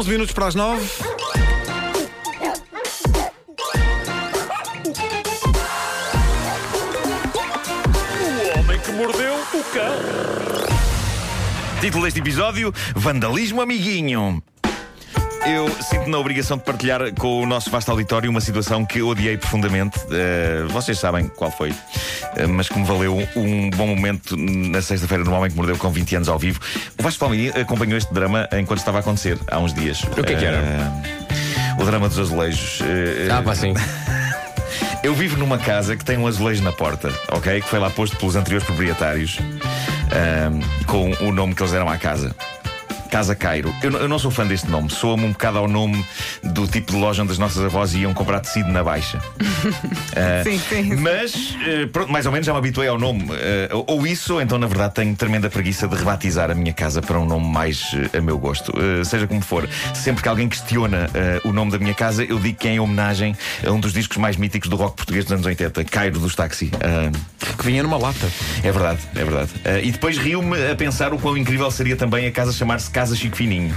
11 minutos para as 9. O homem que mordeu o cão. Título deste episódio: Vandalismo Amiguinho. Eu sinto na obrigação de partilhar com o nosso vasto auditório uma situação que odiei profundamente. Uh, vocês sabem qual foi, uh, mas que me valeu um bom momento na sexta-feira do Homem que Mordeu com 20 anos ao vivo. O Vasco Palmeirinho acompanhou este drama enquanto estava a acontecer há uns dias. O que é que era? Uh, o drama dos azulejos. Ah, pá, sim. Eu vivo numa casa que tem um azulejo na porta, ok? Que foi lá posto pelos anteriores proprietários com o nome que eles deram à casa. Casa Cairo. Eu, eu não sou fã deste nome. Soa-me um bocado ao nome do tipo de loja onde as nossas avós iam comprar tecido na Baixa. Ah, Sim, sim. Mas, eh, pronto, mais ou menos já me habituei ao nome. Eh, ou- isso, ou então, na verdade, tenho tremenda preguiça de rebatizar a minha casa para um nome mais a meu gosto. Seja como for, sempre que alguém questiona o nome da minha casa, eu digo que é em homenagem a um dos discos mais míticos do rock português dos anos 80, Cairo dos Táxi. Que vinha numa lata. é verdade, é verdade. E depois riu-me a pensar o quão incrível seria também a casa chamar-se Casa Chico Fininho.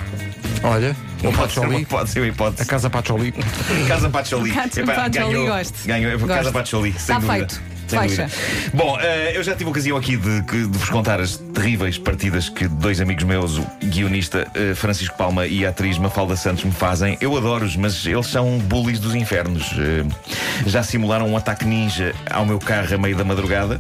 Olha, o Pode ser, uma, Pacholi. pode ser uma hipótese. A casa Pacholi. Casa Pacholi. Casa Epá, Pacholi, ganhou, gosto. Ganhou, Casa Gosto. Pacholi. sem Está dúvida. feito. Sem Fecha. dúvida. Bom, eh, eu já tive a ocasião aqui de, de vos contar as terríveis partidas que dois amigos meus, o guionista eh, Francisco Palma e a atriz Mafalda Santos, me fazem. Eu adoro-os, mas eles são bullies dos infernos. Eh, já simularam um ataque ninja ao meu carro a meio da madrugada.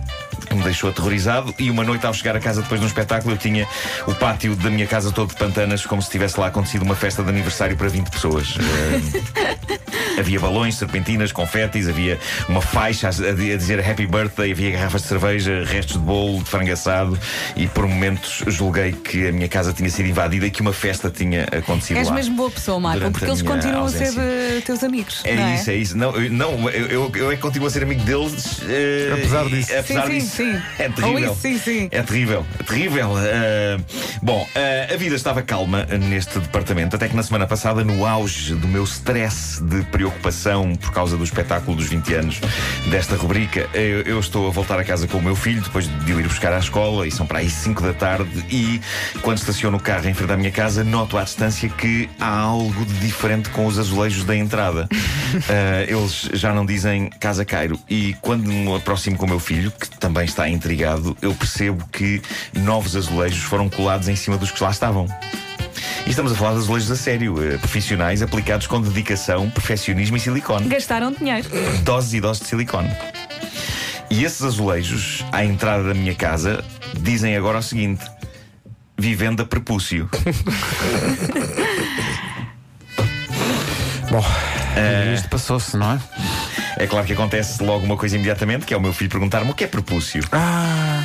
Que me deixou aterrorizado e uma noite ao chegar a casa depois de um espetáculo eu tinha o pátio da minha casa todo de pantanas como se tivesse lá acontecido uma festa de aniversário para 20 pessoas. Havia balões, serpentinas, confetis, havia uma faixa a, dizer Happy Birthday, havia garrafas de cerveja, restos de bolo, de frango assado e por momentos julguei que a minha casa tinha sido invadida e que uma festa tinha acontecido És lá. mesmo boa pessoa, Marco, porque eles continuam a ser ausência. teus amigos. É não isso, é isso. Não, eu, não, eu, eu, eu é que continuo a ser amigo deles. eh, Apesar disso. e- Apesar Sim, sim, disso. sim. É terrível. isso, sim, sim. É terrível. É terrível. Eh, bom, eh, a vida estava calma neste departamento, até que na semana passada, no auge do meu stress de preocupação por causa do espetáculo dos 20 anos desta rubrica, eu, eu estou a voltar a casa com o meu filho, depois de o ir buscar à escola, e são para aí 5 da tarde, e quando estaciono o carro em frente à minha casa, noto à distância que há algo de diferente com os azulejos da entrada. Ah, eles já não dizem Casa Cairo. E quando me aproximo com o meu filho, que também está intrigado, eu percebo que novos azulejos foram colados em cima dos que lá estavam. E estamos a falar de azulejos a sério, eh, profissionais aplicados com dedicação, perfeccionismo e silicone. Gastaram dinheiro. Doses e doses de silicone. E esses azulejos, à entrada da minha casa, dizem agora o seguinte: Vivenda prepúcio. Bom, isto passou-se, não é? É claro que acontece logo uma coisa imediatamente, que é o meu filho perguntar-me o que é prepúcio. Ah,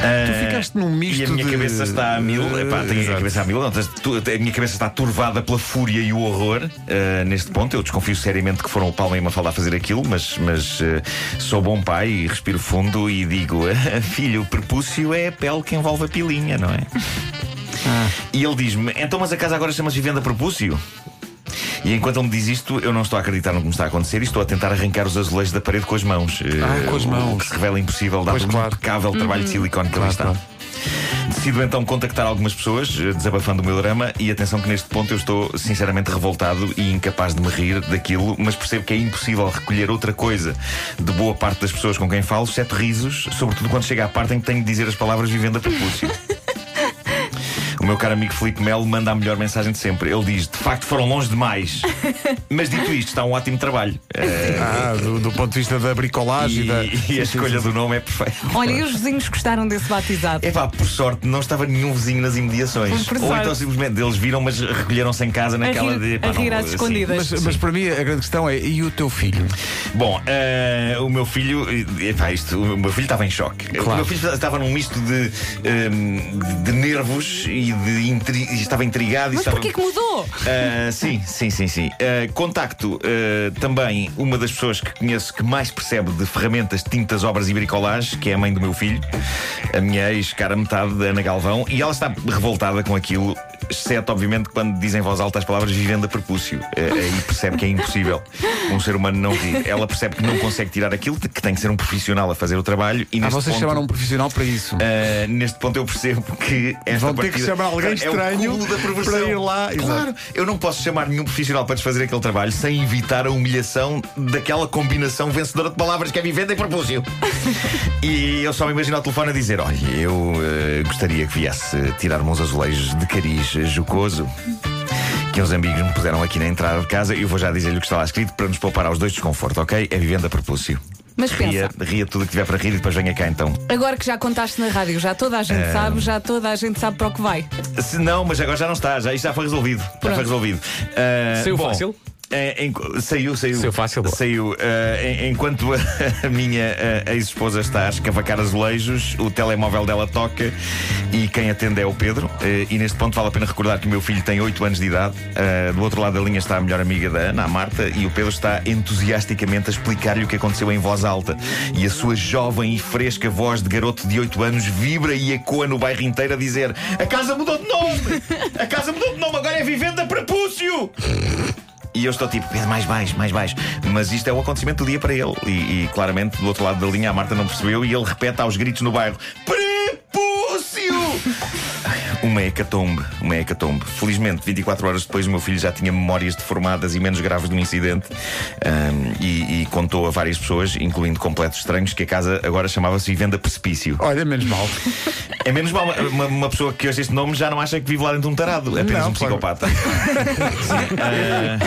Ah, ficaste num misto E a minha de- cabeça está a mil. Epá, tenho a exato. cabeça a mil. Não, tu- a minha cabeça está turvada pela fúria e o horror ah, neste ponto. Eu desconfio seriamente que foram o Palma e uma falda a fazer aquilo, mas, mas ah, sou bom pai e respiro fundo e digo: Filho, o prepúcio é a pele que envolve a pilinha, não é? Ah. E ele diz-me: Então, mas a casa agora chama-se Vivenda Prepúcio? E enquanto ele me diz isto, eu não estou a acreditar no que me está a acontecer e estou a tentar arrancar os azulejos da parede com as mãos. Ah, com as mãos. O que se revela impossível, dado o claro. impecável trabalho de silicone que ali está. claro. Decido então contactar algumas pessoas, eh, desabafando o meu drama, e atenção que neste ponto eu estou sinceramente revoltado e incapaz de me rir daquilo, mas percebo que é impossível recolher outra coisa de boa parte das pessoas com quem falo, exceto risos, sobretudo quando chega à parte em que tenho de dizer as palavras vivendo a prepúcio. O meu caro amigo Felipe Melo manda a melhor mensagem de sempre. Ele diz: De facto foram longe demais. Mas dito isto, está um ótimo trabalho. Eh, Ah, do, do ponto de vista da bricolagem e, da. e a escolha do nome é perfeita. Olha, e os vizinhos gostaram desse batizado? É pá, por sorte, não estava nenhum vizinho nas imediações. Por Ou então simplesmente eles viram, mas recolheram-se em casa naquela rir- de. pá, a rir não, às assim. escondidas. Mas, mas para mim a grande questão é: e o teu filho? Bom, eh, o meu filho. eh, Epá, isto, o meu filho estava em choque. O Claro. meu filho estava num misto de, ehm, de nervos e de intri- e estava intrigado. Mas estava... porquê que mudou? Uh, sim, sim, sim, sim. Uh, contacto uh, também uma das pessoas que conheço que mais percebe de ferramentas, tintas, obras e bricolagem, que é a mãe do meu filho, a minha ex-cara metade, Ana Galvão, e ela está revoltada com aquilo, exceto, obviamente, quando dizem em voz alta as palavras vivendo a prepúcio. Uh, aí percebe que é impossível um ser humano não rir. Ela percebe que não consegue tirar aquilo, que tem que ser um profissional a fazer o trabalho. E Ah, vocês ponto, chamaram um profissional para isso. uh, neste ponto eu percebo que esta Vão ter que partida... chamar alguém É o estranho perversão. para ir lá. Exato. Claro, eu não posso chamar nenhum profissional para desfazer aquele trabalho sem evitar a humilhação daquela combinação vencedora de palavras que é vivenda e propúcio. e eu só me imagino ao telefone a dizer: Olha, eu eh, gostaria que viesse tirar-me uns azulejos de cariz jocoso. Que uns amigos me puseram aqui na entrada de casa e eu vou já dizer-lhe o que está lá escrito para nos poupar aos dois desconforto, ok? É vivenda propúcio. Mas Ria, pensa, ria tudo o que tiver para rir e depois venha cá então. agora que já contaste na rádio, já toda a gente É. sabe, já toda a gente sabe para o que vai. Se não, mas agora já não está, já, isto já foi resolvido. Já Pronto. foi resolvido. Ah, Saiu bom, fácil? É, em- saiu, saiu. Saiu fácil. Saiu. Ah, em- enquanto a, a minha ah, ex-esposa está a escavacar azulejos, o telemóvel dela toca e quem atende é o Pedro. Ah, e neste ponto vale a pena recordar que o meu filho tem 8 anos de idade. Do outro lado da linha está a melhor amiga da Ana, a Marta, e o Pedro está entusiasticamente a explicar-lhe o que aconteceu em voz alta. E a sua jovem e fresca voz de garoto de 8 anos vibra e ecoa no bairro inteiro a dizer: A casa mudou de nome! A casa mudou de nome, agora é Vivenda Prepúcio! E eu estou tipo, Pedro, mais baixo, mais baixo. Mas isto é o acontecimento do dia para ele. E, e, claramente, do outro lado da linha, a Marta não percebeu e ele repete aos gritos no bairro: Prepúcio! Uma hecatombe, uma hecatombe. Felizmente, 24 horas depois, o meu filho já tinha memórias deformadas e menos graves do incidente ahm, e, e contou a várias pessoas, incluindo completos estranhos, que a casa agora chamava-se Vivenda Precipício. Olha, menos mal. É menos mal, uma, uma pessoa que hoje este nome já não acha que vive lá dentro de um tarado, é apenas Não, um psicopata. Ah,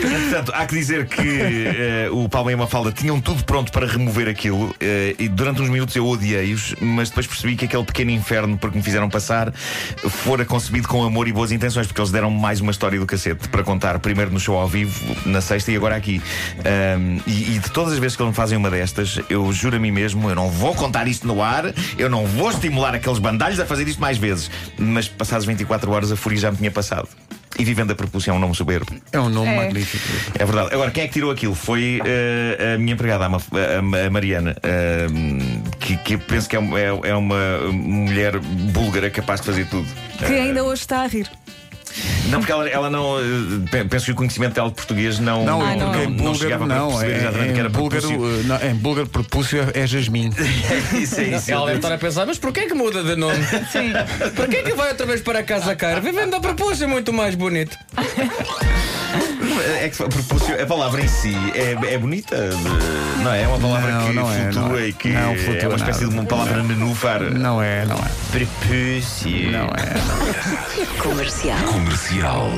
Portanto, há que dizer que eh, o Palma e a Mafalda tinham tudo pronto para remover aquilo eh, e durante uns minutos eu odiei-os, mas depois percebi que aquele pequeno inferno por que me fizeram passar fora concebido com amor e boas intenções, porque eles deram mais uma história do cacete para contar primeiro no show ao vivo, na sexta e agora aqui. Ahm, e, e de todas as vezes que eles me fazem uma destas, eu juro a mim mesmo, eu não vou contar isto no ar, eu não vou estimular aqueles bandalhos a fazer isto mais vezes. Mas passadas 24 horas a fúria já me tinha passado. E vivendo a propulsão é um nome soberbo. É um nome É. magnífico. É verdade. Agora, quem é que tirou aquilo? Foi eh, a minha empregada, a, Ma- a- a Mariana, eh, que, que eu penso que é, é- é uma mulher búlgara capaz de fazer tudo. Que ainda hoje está a rir. Não, porque ela, ela não. eh, pe- Penso que o conhecimento dela de português não. Não, Ah, porque não. em não búlgaro chegava para não. perceber É, exatamente que em, era búlgaro, propúcio. eh, não, em búlgaro, propúcio é jasmim. isso é isso. Ela deve estar a pensar, mas porquê que muda de nome? Sim. Porquê que vai outra vez para casa cara? Vivendo a propósito é muito mais bonito. É que propúcio, a palavra em si é, é bonita, não é? É uma palavra Não, que não é, flutua não é. e que Não é flutua uma espécie nada. de uma palavra nenúfar. Não é, não é. Prepúcio. Não é. Comercial.